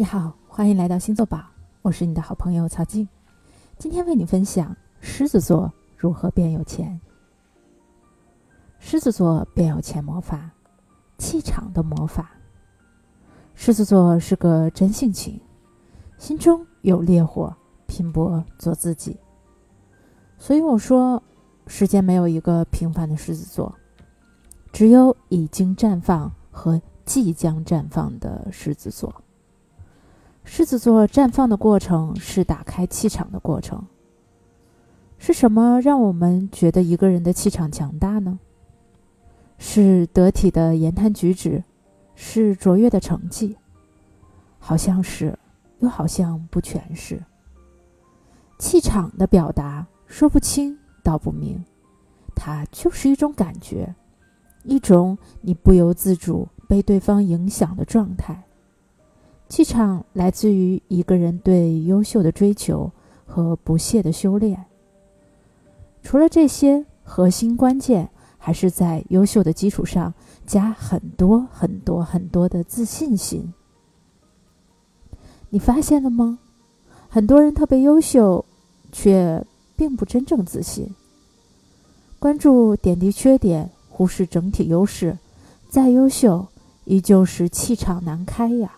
你好，欢迎来到星座宝，我是你的好朋友曹静。今天为你分享狮子座如何变有钱。狮子座变有钱魔法，气场的魔法。狮子座是个真性情，心中有烈火，拼搏做自己。所以我说，世间没有一个平凡的狮子座，只有已经绽放和即将绽放的狮子座。狮子座绽放的过程是打开气场的过程。是什么让我们觉得一个人的气场强大呢？是得体的言谈举止，是卓越的成绩，好像是，又好像不全是。气场的表达说不清道不明，它就是一种感觉，一种你不由自主被对方影响的状态。气场来自于一个人对优秀的追求和不懈的修炼。除了这些，核心关键还是在优秀的基础上加很多很多很多的自信心。你发现了吗？很多人特别优秀，却并不真正自信。关注点滴缺点，忽视整体优势，再优秀，依旧是气场难开呀。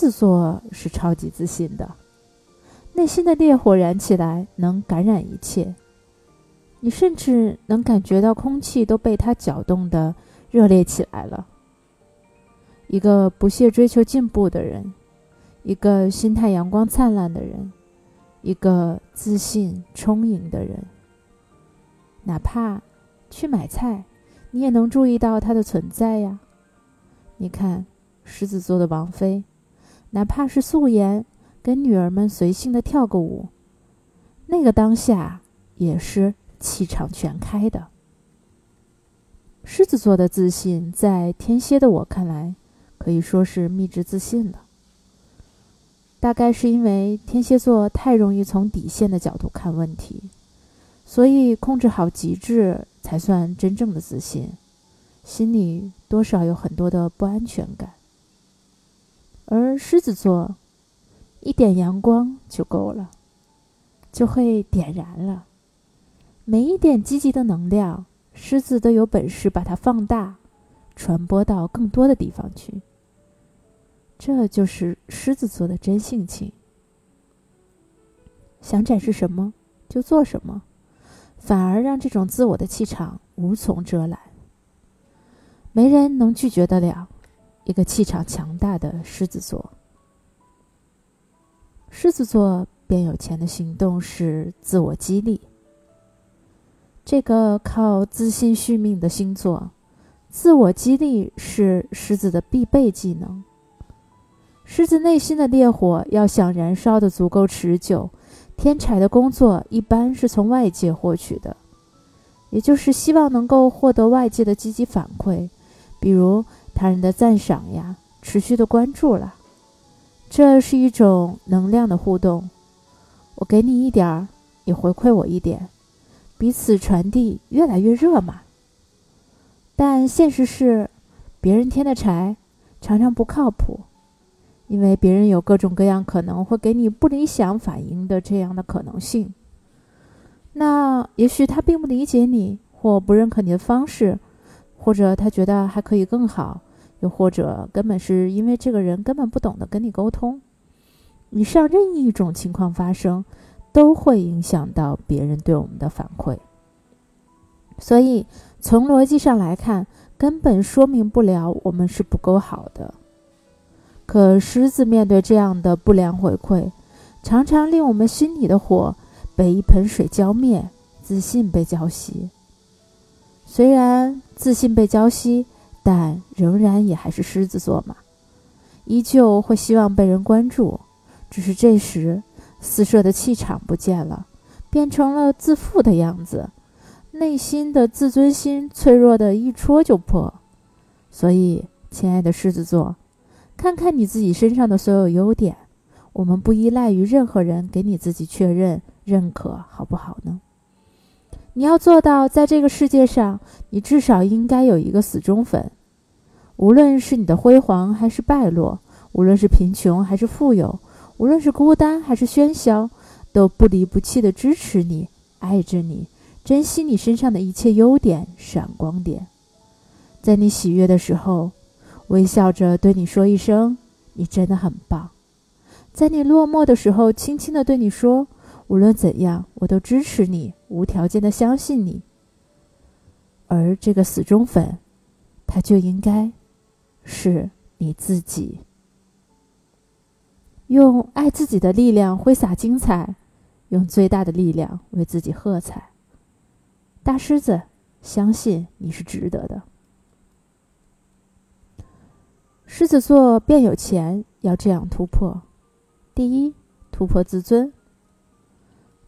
狮子座是超级自信的，内心的烈火燃起来，能感染一切。你甚至能感觉到空气都被它搅动的热烈起来了。一个不懈追求进步的人，一个心态阳光灿烂的人，一个自信充盈的人。哪怕去买菜，你也能注意到它的存在呀。你看，狮子座的王妃。哪怕是素颜，跟女儿们随性的跳个舞，那个当下也是气场全开的。狮子座的自信，在天蝎的我看来，可以说是秘制自信了。大概是因为天蝎座太容易从底线的角度看问题，所以控制好极致才算真正的自信，心里多少有很多的不安全感。而狮子座，一点阳光就够了，就会点燃了。每一点积极的能量，狮子都有本事把它放大，传播到更多的地方去。这就是狮子座的真性情。想展示什么就做什么，反而让这种自我的气场无从遮拦，没人能拒绝得了。一个气场强大的狮子座，狮子座变有钱的行动是自我激励。这个靠自信续命的星座，自我激励是狮子的必备技能。狮子内心的烈火要想燃烧的足够持久，添柴的工作一般是从外界获取的，也就是希望能够获得外界的积极反馈，比如。他人的赞赏呀，持续的关注了，这是一种能量的互动。我给你一点儿，你回馈我一点，彼此传递，越来越热嘛。但现实是，别人添的柴常常不靠谱，因为别人有各种各样可能会给你不理想反应的这样的可能性。那也许他并不理解你，或不认可你的方式。或者他觉得还可以更好，又或者根本是因为这个人根本不懂得跟你沟通。以上任意一种情况发生，都会影响到别人对我们的反馈。所以从逻辑上来看，根本说明不了我们是不够好的。可狮子面对这样的不良回馈，常常令我们心里的火被一盆水浇灭，自信被浇熄。虽然自信被浇熄，但仍然也还是狮子座嘛，依旧会希望被人关注。只是这时四射的气场不见了，变成了自负的样子，内心的自尊心脆弱的一戳就破。所以，亲爱的狮子座，看看你自己身上的所有优点，我们不依赖于任何人给你自己确认认可，好不好呢？你要做到，在这个世界上，你至少应该有一个死忠粉。无论是你的辉煌还是败落，无论是贫穷还是富有，无论是孤单还是喧嚣，都不离不弃的支持你，爱着你，珍惜你身上的一切优点、闪光点。在你喜悦的时候，微笑着对你说一声：“你真的很棒。”在你落寞的时候，轻轻的对你说：“无论怎样，我都支持你，无条件的相信你。”而这个死忠粉，他就应该是你自己。用爱自己的力量挥洒精彩，用最大的力量为自己喝彩。大狮子，相信你是值得的。狮子座变有钱，要这样突破：第一，突破自尊。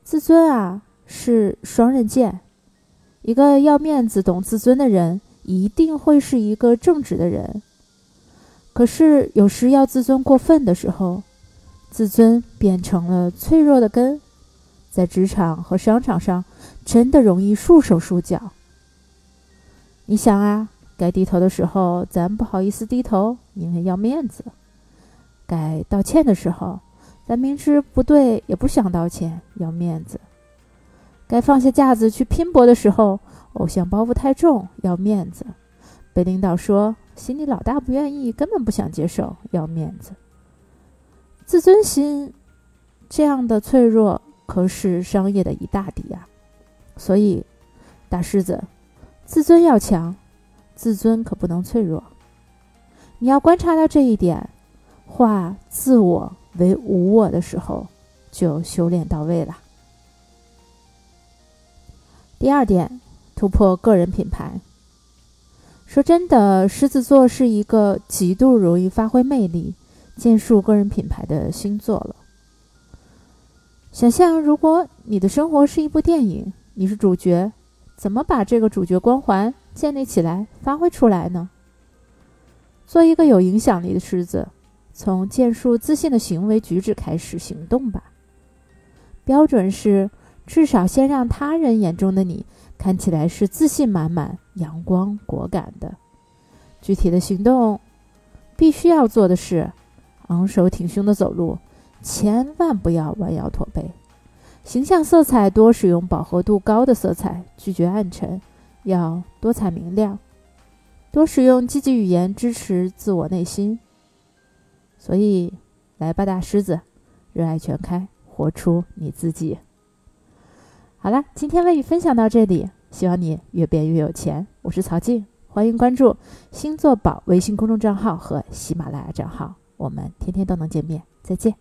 自尊啊，是双刃剑。一个要面子、懂自尊的人，一定会是一个正直的人。可是，有时要自尊过分的时候，自尊变成了脆弱的根，在职场和商场上，真的容易束手束脚。你想啊，该低头的时候，咱不好意思低头，因为要面子；该道歉的时候，咱明知不对也不想道歉，要面子。该放下架子去拼搏的时候，偶像包袱太重，要面子；被领导说心里老大不愿意，根本不想接受，要面子。自尊心这样的脆弱，可是商业的一大敌啊！所以，大狮子，自尊要强，自尊可不能脆弱。你要观察到这一点，化自我为无我的时候，就修炼到位了。第二点，突破个人品牌。说真的，狮子座是一个极度容易发挥魅力、建树个人品牌的星座了。想象，如果你的生活是一部电影，你是主角，怎么把这个主角光环建立起来、发挥出来呢？做一个有影响力的狮子，从建树自信的行为举止开始行动吧。标准是。至少先让他人眼中的你看起来是自信满满、阳光果敢的。具体的行动，必须要做的是昂首挺胸的走路，千万不要弯腰驼背。形象色彩多使用饱和度高的色彩，拒绝暗沉，要多彩明亮。多使用积极语言支持自我内心。所以，来吧，大狮子，热爱全开，活出你自己。好了，今天为你分享到这里，希望你越变越有钱。我是曹静，欢迎关注星座宝微信公众账号和喜马拉雅账号，我们天天都能见面。再见。